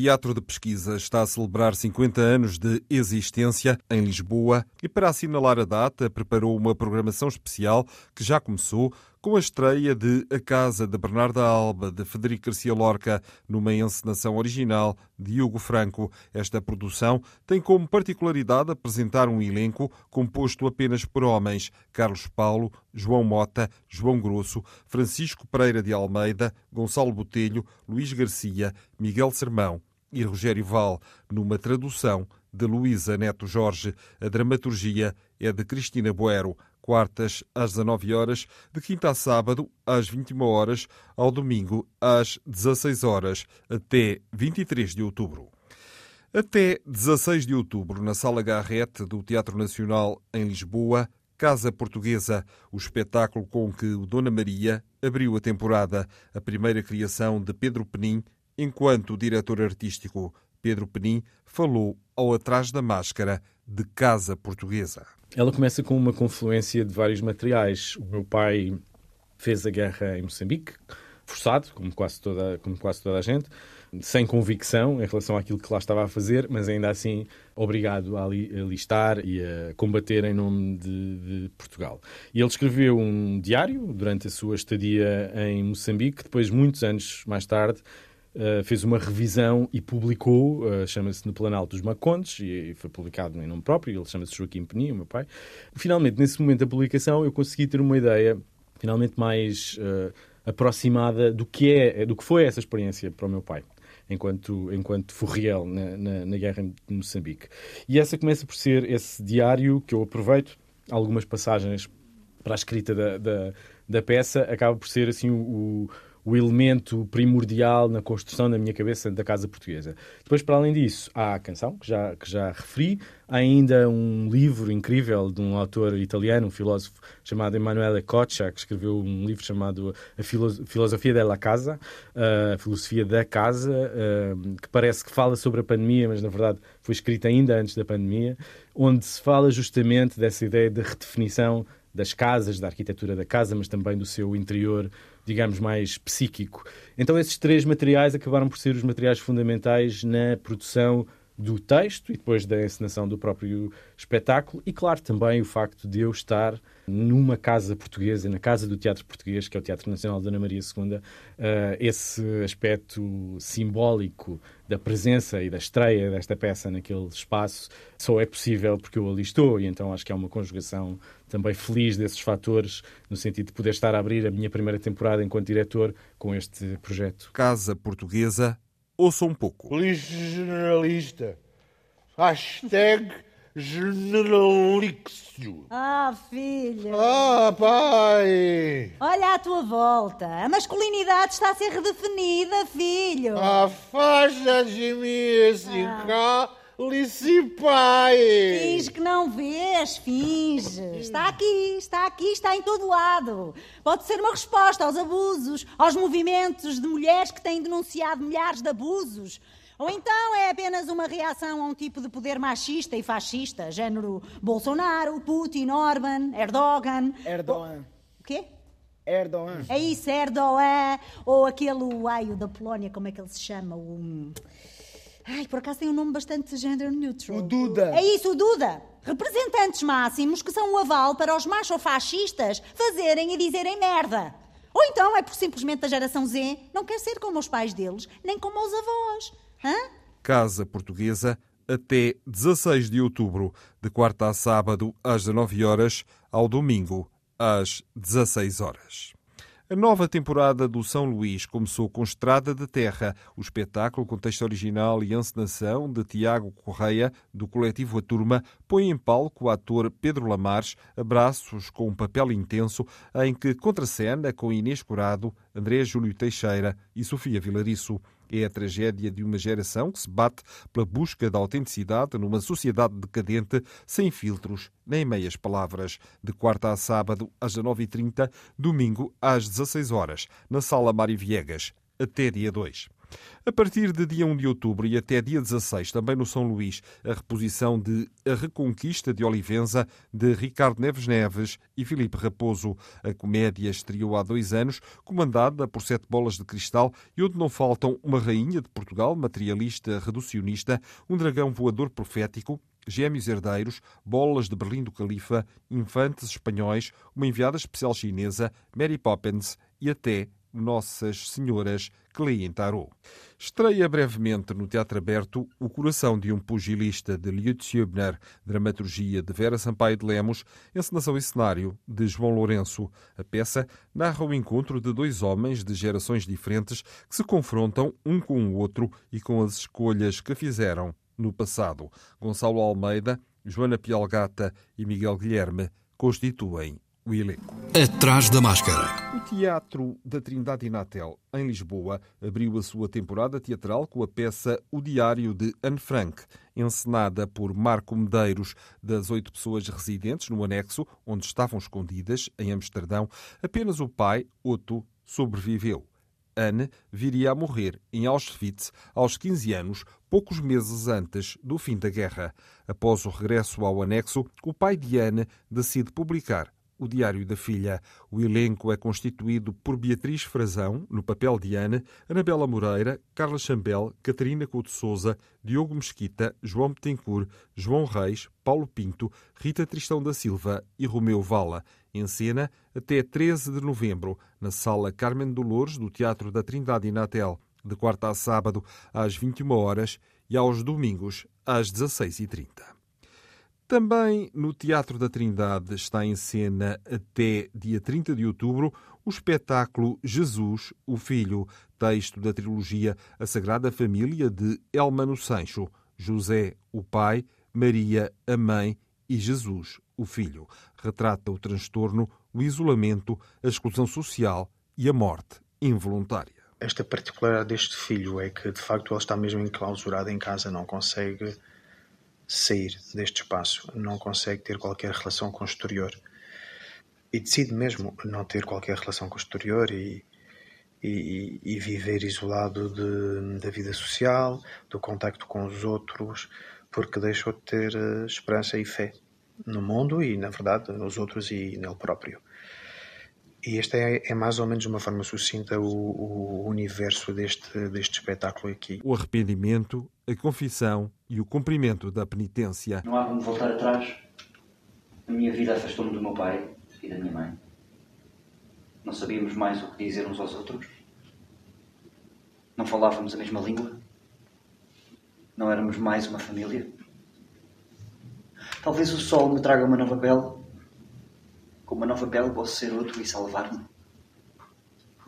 Teatro de Pesquisa está a celebrar 50 anos de existência em Lisboa e, para assinalar a data, preparou uma programação especial que já começou com a estreia de A Casa de Bernarda Alba, de Federico Garcia Lorca, numa encenação original de Hugo Franco. Esta produção tem como particularidade apresentar um elenco composto apenas por homens: Carlos Paulo, João Mota, João Grosso, Francisco Pereira de Almeida, Gonçalo Botelho, Luís Garcia, Miguel Sermão e Rogério Val, numa tradução de Luísa Neto Jorge. A dramaturgia é de Cristina Boero quartas às 19 horas, de quinta a sábado às 21 horas, ao domingo às 16 horas, até 23 de outubro. Até 16 de outubro, na Sala Garrete do Teatro Nacional em Lisboa, Casa Portuguesa, o espetáculo com que o Dona Maria abriu a temporada, a primeira criação de Pedro Penin, enquanto diretor artístico. Pedro Penin falou ao Atrás da Máscara de Casa Portuguesa. Ela começa com uma confluência de vários materiais. O meu pai fez a guerra em Moçambique, forçado, como quase toda, como quase toda a gente, sem convicção em relação àquilo que lá estava a fazer, mas ainda assim obrigado a alistar e a combater em nome de, de, Portugal. E ele escreveu um diário durante a sua estadia em Moçambique, depois, muitos anos mais tarde, Uh, fez uma revisão e publicou, uh, chama-se No Planalto dos Macondes, e, e foi publicado em nome próprio, ele chama-se Joaquim Peninha, o meu pai. Finalmente, nesse momento da publicação, eu consegui ter uma ideia finalmente mais uh, aproximada do que, é, do que foi essa experiência para o meu pai. Enquanto, enquanto Furriel na, na, na guerra de Moçambique. E essa começa por ser esse diário que eu aproveito, algumas passagens para a escrita da, da, da peça, acaba por ser assim o elemento primordial na construção na minha cabeça da casa portuguesa. Depois, para além disso, há a canção, que já, que já referi, há ainda um livro incrível de um autor italiano, um filósofo chamado Emanuele Coccia, que escreveu um livro chamado A Filosofia della Casa, a Filosofia da Casa, que parece que fala sobre a pandemia, mas na verdade foi escrita ainda antes da pandemia, onde se fala justamente dessa ideia de redefinição das casas, da arquitetura da casa, mas também do seu interior digamos, mais psíquico. Então, esses três materiais acabaram por ser os materiais fundamentais na produção do texto e depois da encenação do próprio espetáculo e, claro, também o facto de eu estar numa casa portuguesa, na casa do teatro português, que é o Teatro Nacional de Ana Maria II, uh, esse aspecto simbólico da presença e da estreia desta peça naquele espaço só é possível porque eu ali estou e então acho que é uma conjugação também feliz desses fatores, no sentido de poder estar a abrir a minha primeira temporada enquanto diretor com este projeto. Casa Portuguesa Ouça um pouco. Lixo generalista. Hashtag generalixo. Ah, filho. Ah, pai. Olha à tua volta. A masculinidade está a ser redefinida, filho. Ah, faixa de mim assim ah. cá Licipai! Finge que não vês, finge. Está aqui, está aqui, está em todo lado. Pode ser uma resposta aos abusos, aos movimentos de mulheres que têm denunciado milhares de abusos. Ou então é apenas uma reação a um tipo de poder machista e fascista, género Bolsonaro, Putin, Orban, Erdogan. Erdogan. O quê? Erdogan. É isso, Erdogan. Ou aquele, ai, o da Polónia, como é que ele se chama? O... Ai, por acaso tem um nome bastante gender neutral. O Duda. É isso, o Duda. Representantes máximos que são o aval para os machofascistas fazerem e dizerem merda. Ou então é por simplesmente a geração Z não quer ser como os pais deles, nem como os avós. Hã? Casa Portuguesa até 16 de outubro, de quarta a sábado às 19 horas, ao domingo às 16 horas. A nova temporada do São Luís começou com Estrada de Terra. O espetáculo, com texto original e encenação de Tiago Correia, do coletivo A Turma, põe em palco o ator Pedro Lamares, abraços com um papel intenso, em que contracena com Inês Curado, André Júlio Teixeira e Sofia Vilariço. É a tragédia de uma geração que se bate pela busca da autenticidade numa sociedade decadente, sem filtros nem meias palavras. De quarta a sábado, às 19h30, domingo, às 16 horas, na Sala Mário Viegas, até dia 2. A partir de dia 1 de outubro e até dia 16, também no São Luís, a reposição de A Reconquista de Olivenza, de Ricardo Neves Neves e Filipe Raposo. A comédia estreou há dois anos, comandada por Sete Bolas de Cristal e onde não faltam uma rainha de Portugal, materialista reducionista, um dragão voador profético, gêmeos herdeiros, bolas de Berlim do Califa, infantes espanhóis, uma enviada especial chinesa, Mary Poppins e até nossas Senhoras que tarot. Estreia brevemente no Teatro Aberto O Coração de um Pugilista, de Lutz Hübner, dramaturgia de Vera Sampaio de Lemos, encenação e cenário de João Lourenço. A peça narra o encontro de dois homens de gerações diferentes que se confrontam um com o outro e com as escolhas que fizeram no passado. Gonçalo Almeida, Joana Pialgata e Miguel Guilherme constituem o elenco. Atrás da máscara. O Teatro da Trindade Inatel, em Lisboa, abriu a sua temporada teatral com a peça O Diário de Anne Frank, encenada por Marco Medeiros. Das oito pessoas residentes no anexo, onde estavam escondidas, em Amsterdão, apenas o pai, Otto, sobreviveu. Anne viria a morrer em Auschwitz aos 15 anos, poucos meses antes do fim da guerra. Após o regresso ao anexo, o pai de Anne decide publicar o Diário da Filha. O elenco é constituído por Beatriz Frazão, no papel de Ana, Anabela Moreira, Carla Chambel, Catarina Couto Souza, Diogo Mesquita, João Betancourt, João Reis, Paulo Pinto, Rita Tristão da Silva e Romeu Vala. Em cena até 13 de novembro, na Sala Carmen Dolores do Teatro da Trindade Inatel, de quarta a sábado às 21 horas e aos domingos às 16h30. Também no Teatro da Trindade está em cena até dia 30 de outubro o espetáculo Jesus, o Filho, texto da trilogia A Sagrada Família de Elmano Sancho, José, o pai, Maria, a mãe e Jesus, o filho. Retrata o transtorno, o isolamento, a exclusão social e a morte involuntária. Esta particularidade deste filho é que, de facto, ele está mesmo enclausurado em casa, não consegue sair deste espaço, não consegue ter qualquer relação com o exterior e decide mesmo não ter qualquer relação com o exterior e, e, e viver isolado de, da vida social, do contacto com os outros, porque deixou de ter eh, esperança e fé no mundo e, na verdade, nos outros e nele próprio. E esta é, é, mais ou menos de uma forma sucinta o, o, universo deste, deste espetáculo aqui. O arrependimento, a confissão e o cumprimento da penitência. Não há como voltar atrás. A minha vida afastou-me do meu pai e da minha mãe. Não sabíamos mais o que dizer uns aos outros. Não falávamos a mesma língua. Não éramos mais uma família. Talvez o sol me traga uma nova pele com uma nova pele posso ser outro e salvar-me.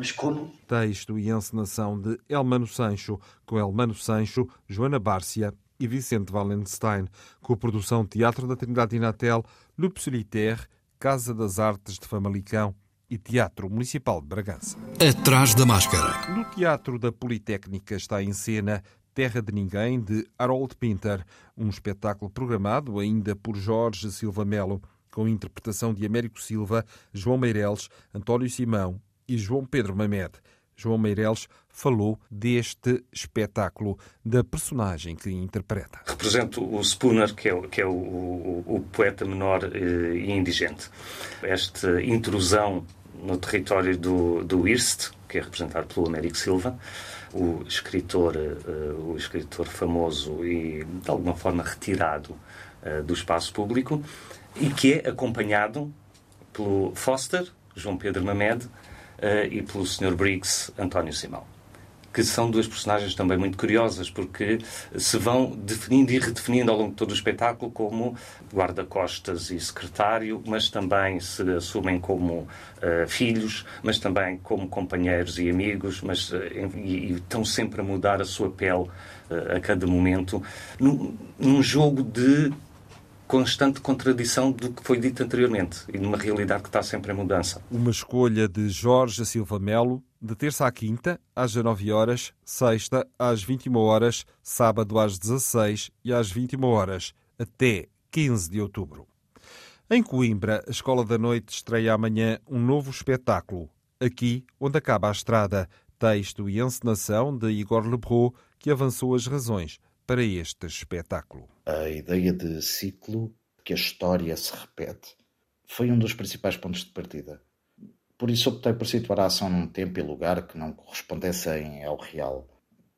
Mas como? Texto e encenação de Elmano Sancho, com Elmano Sancho, Joana Bárcia e Vicente Wallenstein, com a produção Teatro da Trindade Inatel, Lupe Solitaire, Casa das Artes de Famalicão e Teatro Municipal de Bragança. Atrás da máscara. No Teatro da Politécnica está em cena Terra de Ninguém, de Harold Pinter, um espetáculo programado ainda por Jorge Silva Melo com interpretação de Américo Silva, João Meireles, António Simão e João Pedro Mamed. João Meireles falou deste espetáculo, da personagem que interpreta. Represento o Spooner, que é, que é o, o, o, poeta menor eh, e indigente. Esta intrusão no território do, do Irst, que é representado pelo Américo Silva, o escritor, uh, o escritor famoso e de alguma forma retirado uh, do espaço público, e que é acompanhado pelo Foster, João Pedro Mamed, e pelo Sr. Briggs, António Simão. que são duas personagens também muito curiosas, porque se vão definindo e redefinindo ao longo de todo o espetáculo como guarda-costas e secretário, mas também se assumem como uh, filhos, mas também como companheiros e amigos, mas, uh, e, e, estão sempre a mudar a sua pele uh, a cada momento, num, num jogo de constante contradição do que foi dito anteriormente e numa realidade que está sempre em mudança. Uma escolha de Jorge Silva Melo, de terça à quinta, às 19 horas, sexta às 21 horas, sábado às 16 e às 21 horas, até 15 de outubro. Em Coimbra, a Escola da Noite estreia amanhã um novo espetáculo, aqui onde acaba a estrada, texto e encenação de Igor Lebrou, que avançou as razões para este espetáculo. A ideia de ciclo, que a história se repete, foi um dos principais pontos de partida. Por isso optei por situar a ação num tempo e lugar que não correspondessem ao real.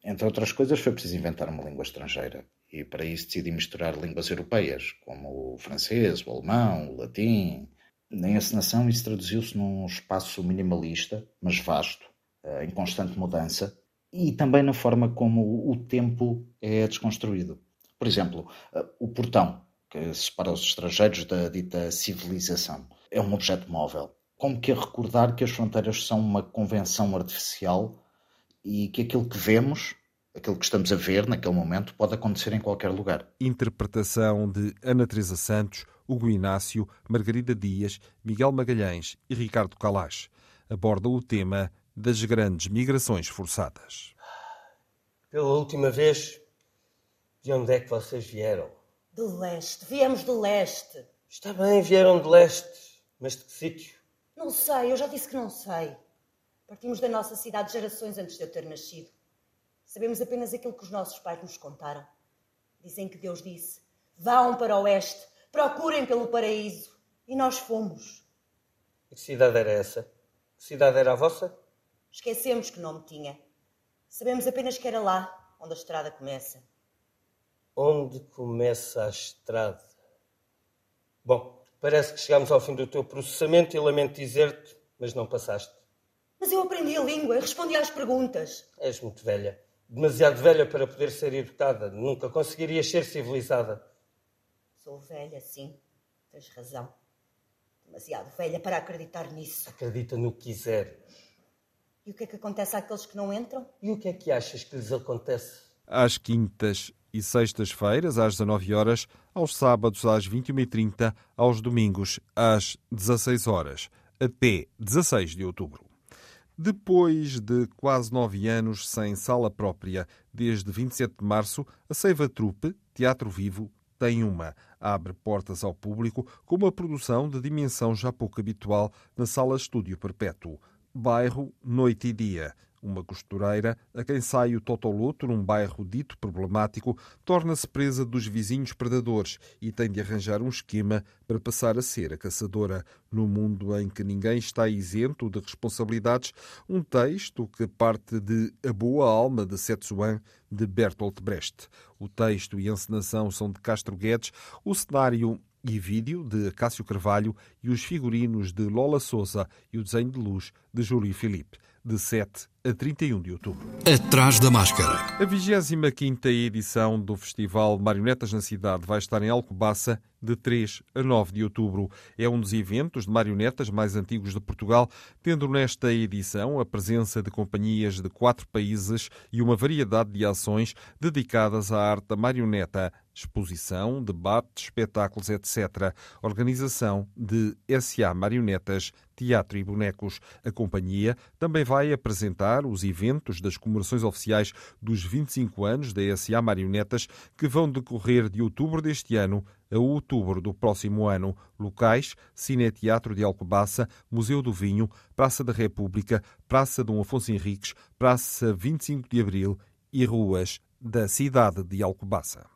Entre outras coisas, foi preciso inventar uma língua estrangeira. E para isso decidi misturar línguas europeias, como o francês, o alemão, o latim. Na encenação, isso traduziu-se num espaço minimalista, mas vasto, eh, em constante mudança, e também na forma como o tempo é desconstruído. Por exemplo, eh, o portão, que separa os estrangeiros da dita civilização, é um objeto móvel. Como que a recordar que as fronteiras são uma convenção artificial e que aquilo que vemos, aquilo que estamos a ver naquele momento, pode acontecer em qualquer lugar. Interpretação de Ana Teresa Santos, Hugo Inácio, Margarida Dias, Miguel Magalhães e Ricardo Calás. Aborda o tema das grandes migrações forçadas. Pela última vez, de onde é que vocês vieram? Do leste. Viemos do leste. Está bem, vieram do leste. Mas de que sítio? Não sei, eu já disse que não sei. Partimos da nossa cidade gerações antes de eu ter nascido. Sabemos apenas aquilo que os nossos pais nos contaram. Dizem que Deus disse: Vão para o oeste, procurem pelo paraíso. E nós fomos. E que cidade era essa? Que cidade era a vossa? Esquecemos que nome tinha. Sabemos apenas que era lá onde a estrada começa. Onde começa a estrada? Bom, parece que chegamos ao fim do teu processamento e lamento dizer-te, mas não passaste. Mas eu aprendi a língua e respondi às perguntas. És muito velha. Demasiado velha para poder ser educada. Nunca conseguirias ser civilizada. Sou velha, sim. Tens razão. Demasiado velha para acreditar nisso. Acredita no que quiser. E o que é que acontece àqueles que não entram? E o que é que achas que lhes acontece? Às quintas e sextas-feiras, às 19 horas, aos sábados, às 21h30, aos domingos, às 16 horas, até 16 de outubro. Depois de quase nove anos sem sala própria, desde 27 de março, a Seiva Trupe, Teatro Vivo, tem uma. Abre portas ao público com uma produção de dimensão já pouco habitual na Sala Estúdio Perpétuo bairro Noite e Dia. Uma costureira, a quem sai o totoluto num bairro dito problemático, torna-se presa dos vizinhos predadores e tem de arranjar um esquema para passar a ser a caçadora. No mundo em que ninguém está isento de responsabilidades, um texto que parte de A Boa Alma de Setsuan, de Bertolt Brecht. O texto e a encenação são de Castro Guedes, o cenário e vídeo de Cássio Carvalho e os figurinos de Lola Souza e o desenho de luz de Júlio Filipe, de 7 a 31 de outubro. Atrás da máscara. A 25 edição do Festival Marionetas na Cidade vai estar em Alcobaça de 3 a 9 de outubro. É um dos eventos de marionetas mais antigos de Portugal, tendo nesta edição a presença de companhias de quatro países e uma variedade de ações dedicadas à arte da marioneta, exposição, debate, espetáculos, etc. Organização de SA Marionetas, Teatro e Bonecos. A companhia também vai apresentar os eventos das comemorações oficiais dos 25 anos da SA Marionetas, que vão decorrer de outubro deste ano a outubro do próximo ano. Locais: Cineteatro de Alcobaça, Museu do Vinho, Praça da República, Praça Dom Afonso Henriques, Praça 25 de Abril e ruas da cidade de Alcobaça.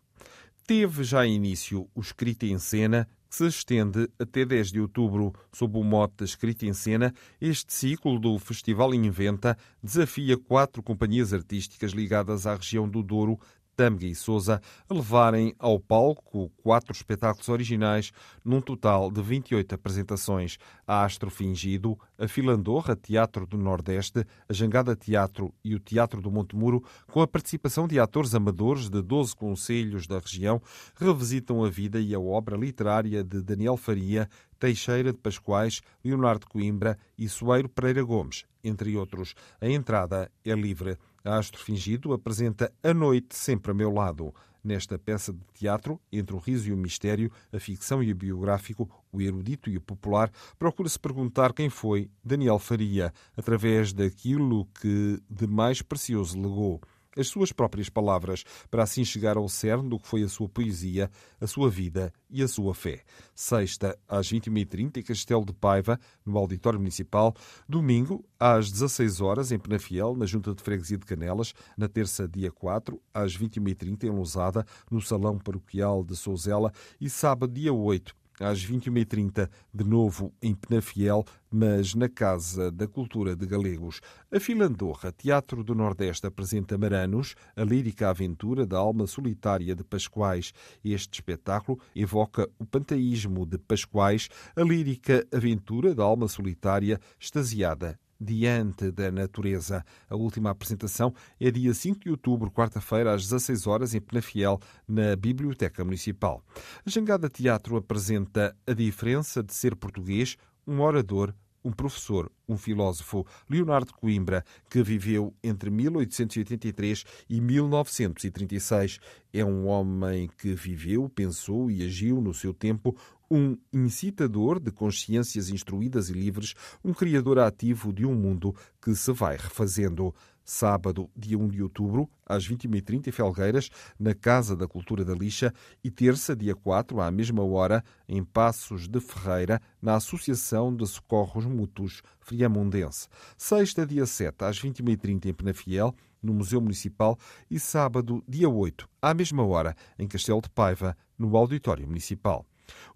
Teve já início o Escrita em Cena, que se estende até 10 de outubro. Sob o mote Escrita em Cena, este ciclo do Festival Inventa desafia quatro companhias artísticas ligadas à região do Douro Tâmega e Souza levarem ao palco quatro espetáculos originais, num total de 28 apresentações. A Astro Fingido, a Filandorra Teatro do Nordeste, a Jangada Teatro e o Teatro do Monte Muro, com a participação de atores amadores de 12 conselhos da região, revisitam a vida e a obra literária de Daniel Faria, Teixeira de Pascoais, Leonardo Coimbra e Soeiro Pereira Gomes, entre outros. A entrada é livre. Astro Fingido apresenta A Noite Sempre a Meu Lado. Nesta peça de teatro, entre o riso e o mistério, a ficção e o biográfico, o erudito e o popular, procura-se perguntar quem foi Daniel Faria, através daquilo que de mais precioso legou as suas próprias palavras, para assim chegar ao cerne do que foi a sua poesia, a sua vida e a sua fé. Sexta, às 21h30, em Castelo de Paiva, no Auditório Municipal. Domingo, às 16 horas em Penafiel, na Junta de Freguesia de Canelas. Na terça, dia 4, às 21h30, em Lousada, no Salão Paroquial de Souzela. E sábado, dia 8, às 21h30, de novo em Penafiel, mas na Casa da Cultura de Galegos. A Filandorra Teatro do Nordeste apresenta Maranos, a lírica aventura da alma solitária de Pascoais. Este espetáculo evoca o panteísmo de Pascoais, a lírica aventura da alma solitária extasiada diante da natureza. A última apresentação é dia 5 de outubro, quarta-feira, às 16 horas, em Penafiel, na Biblioteca Municipal. A Jangada Teatro apresenta a diferença de ser português, um orador, um professor, um filósofo, Leonardo Coimbra, que viveu entre 1883 e 1936. É um homem que viveu, pensou e agiu no seu tempo um incitador de consciências instruídas e livres, um criador ativo de um mundo que se vai refazendo. Sábado, dia 1 de outubro, às 21h30 em Felgueiras, na Casa da Cultura da Lixa, e terça, dia 4, à mesma hora, em Passos de Ferreira, na Associação de Socorros Mútuos Friamundense. Sexta, dia 7, às 21h30 em Penafiel, no Museu Municipal, e sábado, dia 8, à mesma hora, em Castelo de Paiva, no Auditório Municipal.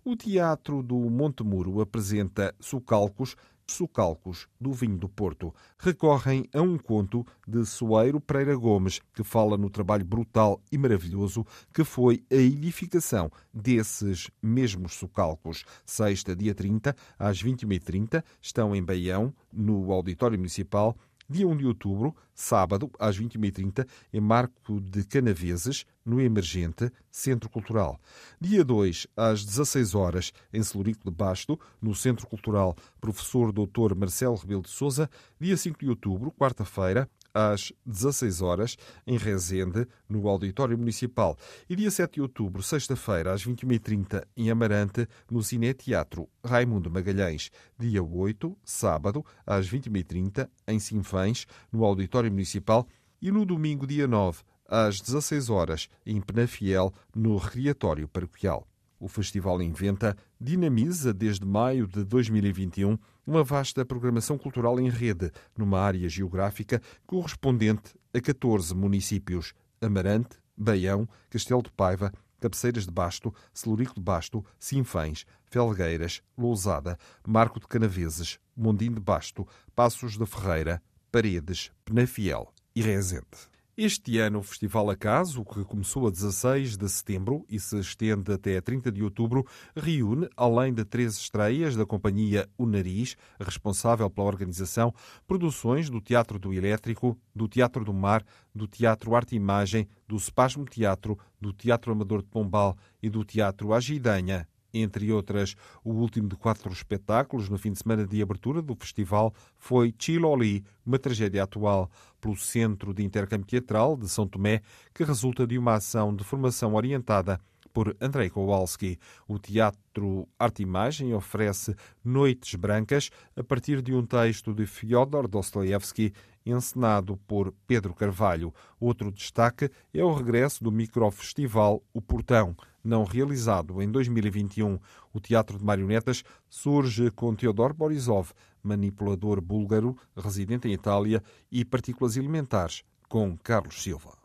O Teatro do Monte Muro apresenta Sucalcos, Sucalcos do Vinho do Porto. Recorrem a um conto de Soeiro Pereira Gomes, que fala no trabalho brutal e maravilhoso que foi a edificação desses mesmos sucalcos. Sexta, dia 30, às 21h30, estão em Baião, no Auditório Municipal, Dia 1 de outubro, sábado, às 21h30, em Marco de Canaveses, no Emergente Centro Cultural. Dia 2, às 16 horas, em Celurico de Basto, no Centro Cultural Professor Dr. Marcelo Rebelo de Souza. Dia 5 de outubro, quarta-feira, às 16 horas, em Rezende, no Auditório Municipal. E dia 7 de outubro, sexta-feira, às 21h30, em Amarante, no Cine Teatro Raimundo Magalhães. Dia 8, sábado, às 21h30, em Sinfãs, no Auditório Municipal. E no domingo, dia 9, às 16 horas, em Penafiel, no Recreatório Paroquial. O Festival Inventa dinamiza desde maio de 2021 uma vasta programação cultural em rede, numa área geográfica correspondente a 14 municípios: Amarante, Baião, Castelo de Paiva, Cabeceiras de Basto, Celurico de Basto, Sinfãs, Felgueiras, Lousada, Marco de Canaveses, Mondim de Basto, Passos da Ferreira, Paredes, Penafiel e Rezende. Este ano, o Festival Acaso, que começou a 16 de setembro e se estende até 30 de outubro, reúne, além de três estreias da companhia O Nariz, responsável pela organização, produções do Teatro do Elétrico, do Teatro do Mar, do Teatro Arte e Imagem, do Spasmo Teatro, do Teatro Amador de Pombal e do Teatro Agidanha, entre outras. O último de quatro espetáculos no fim de semana de abertura do festival foi Chiloli, uma tragédia atual, pelo Centro de Intercâmbio Teatral de São Tomé, que resulta de uma ação de formação orientada por Andrei Kowalski. O Teatro Arte Imagem oferece Noites Brancas a partir de um texto de Fyodor Dostoevsky, encenado por Pedro Carvalho. Outro destaque é o regresso do microfestival O Portão, não realizado em 2021. O teatro de marionetas surge com Teodor Borisov, manipulador búlgaro, residente em Itália, e partículas elementares, com Carlos Silva.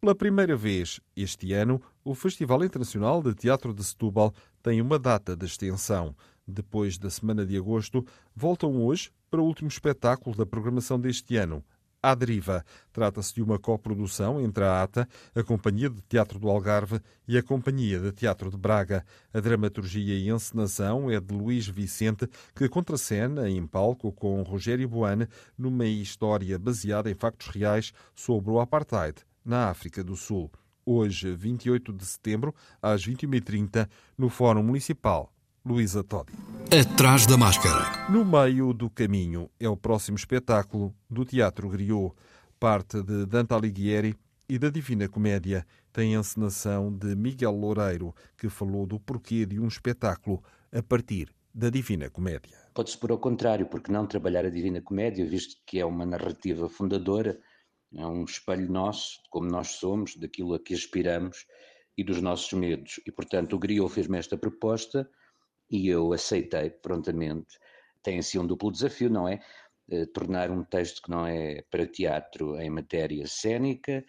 Pela primeira vez este ano, o Festival Internacional de Teatro de Setúbal tem uma data de extensão. Depois da semana de agosto, voltam hoje para o último espetáculo da programação deste ano, À Deriva. Trata-se de uma coprodução entre a ATA, a Companhia de Teatro do Algarve e a Companhia de Teatro de Braga. A dramaturgia e encenação é de Luís Vicente, que contracena em palco com Rogério Boane numa história baseada em factos reais sobre o apartheid na África do Sul. Hoje, 28 de setembro, às 21h30, no Fórum Municipal Luísa Todi. Atrás da máscara. No meio do caminho é o próximo espetáculo do Teatro Griot. Parte de Dante Alighieri e da Divina Comédia. Tem a encenação de Miguel Loureiro, que falou do porquê de um espetáculo a partir da Divina Comédia. Pode-se pôr ao contrário, porque não trabalhar a Divina Comédia, visto que é uma narrativa fundadora, é um espelho nosso, como nós somos, daquilo a que aspiramos e dos nossos medos. E, portanto, o Griot fez-me esta proposta e eu aceitei prontamente. Tem assim um duplo desafio, não é? Eh, tornar um texto que não é para teatro em matéria cênica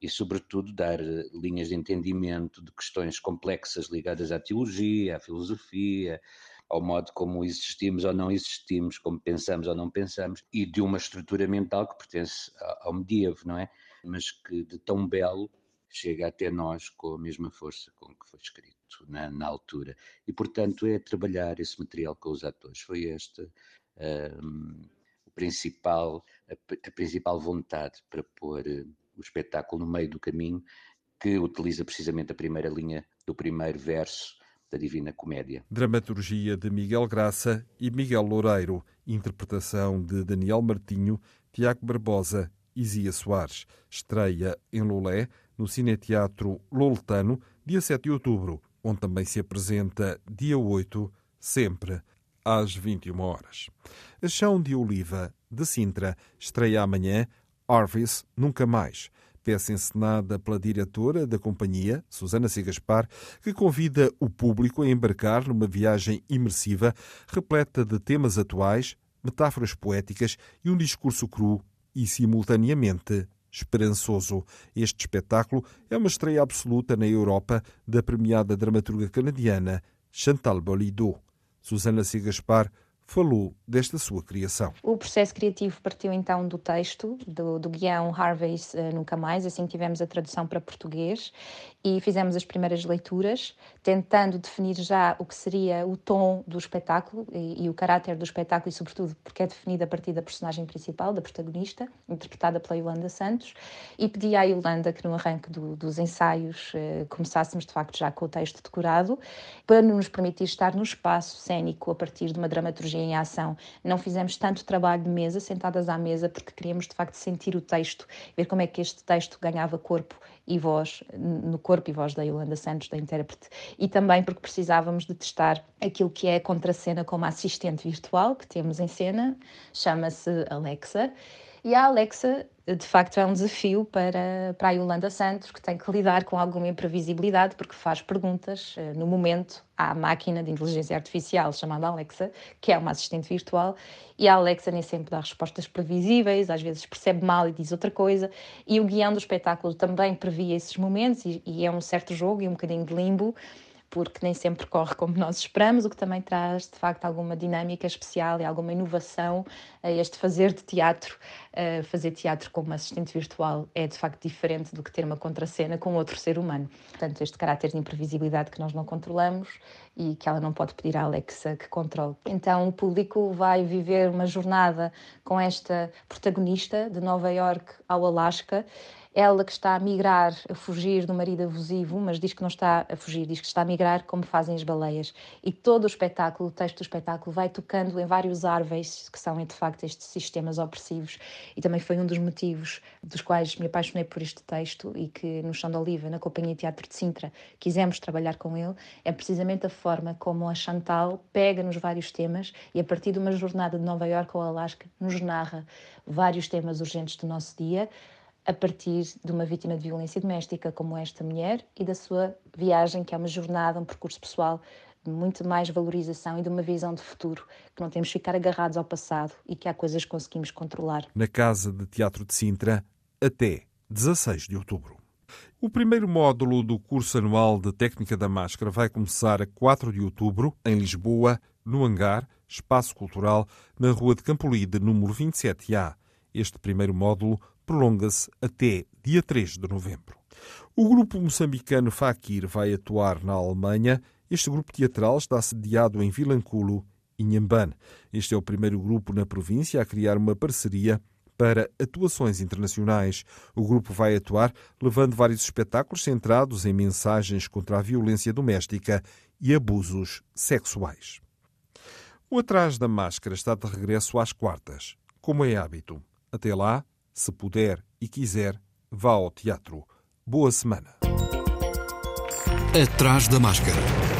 e, sobretudo, dar eh, linhas de entendimento de questões complexas ligadas à teologia, à filosofia, ao modo como existimos ou não existimos, como pensamos ou não pensamos, e de uma estrutura mental que pertence ao medievo, não é? Mas que de tão belo chega até nós com a mesma força com que foi escrito na, na altura. E, portanto, é trabalhar esse material com os atores. Foi esta um, o principal, a, a, principal vontade para pôr uh, o espetáculo no meio do caminho, que utiliza precisamente a primeira linha do primeiro verso da Divina Comédia. Dramaturgia de Miguel Graça e Miguel Loureiro. Interpretação de Daniel Martinho, Tiago Barbosa Zia Soares. Estreia em Lolé, no Cineteatro Loletano, dia 7 de outubro onde também se apresenta dia 8, sempre às 21 horas. A Chão de Oliva, de Sintra, estreia amanhã Arvis Nunca Mais, peça encenada pela diretora da companhia, Susana Sigaspar, que convida o público a embarcar numa viagem imersiva repleta de temas atuais, metáforas poéticas e um discurso cru e simultaneamente esperançoso. Este espetáculo é uma estreia absoluta na Europa da premiada dramaturga canadiana Chantal Bolidot. Susana Sigaspar falou desta sua criação. O processo criativo partiu então do texto, do, do guião Harvey's uh, Nunca Mais, assim tivemos a tradução para português e fizemos as primeiras leituras, tentando definir já o que seria o tom do espetáculo e, e o caráter do espetáculo e sobretudo porque é definido a partir da personagem principal, da protagonista, interpretada pela Yolanda Santos, e pedi à Yolanda que no arranque do, dos ensaios uh, começássemos de facto já com o texto decorado, para nos permitir estar no espaço cênico a partir de uma dramaturgia em ação. Não fizemos tanto trabalho de mesa, sentadas à mesa, porque queríamos de facto sentir o texto, ver como é que este texto ganhava corpo e voz, no corpo e voz da Yolanda Santos, da intérprete, e também porque precisávamos de testar aquilo que é a contracena como assistente virtual que temos em cena, chama-se Alexa, e a Alexa de facto é um desafio para, para a Yolanda Santos, que tem que lidar com alguma imprevisibilidade, porque faz perguntas eh, no momento à máquina de inteligência artificial chamada Alexa, que é uma assistente virtual, e a Alexa nem sempre dá respostas previsíveis, às vezes percebe mal e diz outra coisa, e o guião do espetáculo também previa esses momentos, e, e é um certo jogo e um bocadinho de limbo porque nem sempre corre como nós esperamos, o que também traz de facto alguma dinâmica especial e alguma inovação a este fazer de teatro. Uh, fazer teatro como assistente virtual é de facto diferente do que ter uma contracena com outro ser humano. Portanto, este caráter de imprevisibilidade que nós não controlamos e que ela não pode pedir à Alexa que controle. Então, o público vai viver uma jornada com esta protagonista de Nova York ao Alasca ela que está a migrar, a fugir do marido abusivo, mas diz que não está a fugir, diz que está a migrar como fazem as baleias. E todo o espetáculo, o texto do espetáculo, vai tocando em vários árvores, que são de facto estes sistemas opressivos. E também foi um dos motivos dos quais me apaixonei por este texto e que no Chão de Oliva, na Companhia Teatro de Sintra, quisemos trabalhar com ele, é precisamente a forma como a Chantal pega nos vários temas e a partir de uma jornada de Nova Iorque ao Alasca nos narra vários temas urgentes do nosso dia a partir de uma vítima de violência doméstica como esta mulher e da sua viagem, que é uma jornada, um percurso pessoal de muito mais valorização e de uma visão de futuro, que não temos que ficar agarrados ao passado e que há coisas que conseguimos controlar. Na Casa de Teatro de Sintra, até 16 de outubro. O primeiro módulo do curso anual de Técnica da Máscara vai começar a 4 de outubro, em Lisboa, no Hangar, Espaço Cultural, na Rua de Campolide, número 27A. Este primeiro módulo prolonga-se até dia 3 de novembro. O grupo moçambicano Fakir vai atuar na Alemanha. Este grupo teatral está sediado em Vilanculo, Inhambane. Este é o primeiro grupo na província a criar uma parceria para atuações internacionais. O grupo vai atuar levando vários espetáculos centrados em mensagens contra a violência doméstica e abusos sexuais. O Atrás da Máscara está de regresso às quartas, como é hábito. Até lá, se puder e quiser, vá ao teatro. Boa semana. Atrás da Máscara.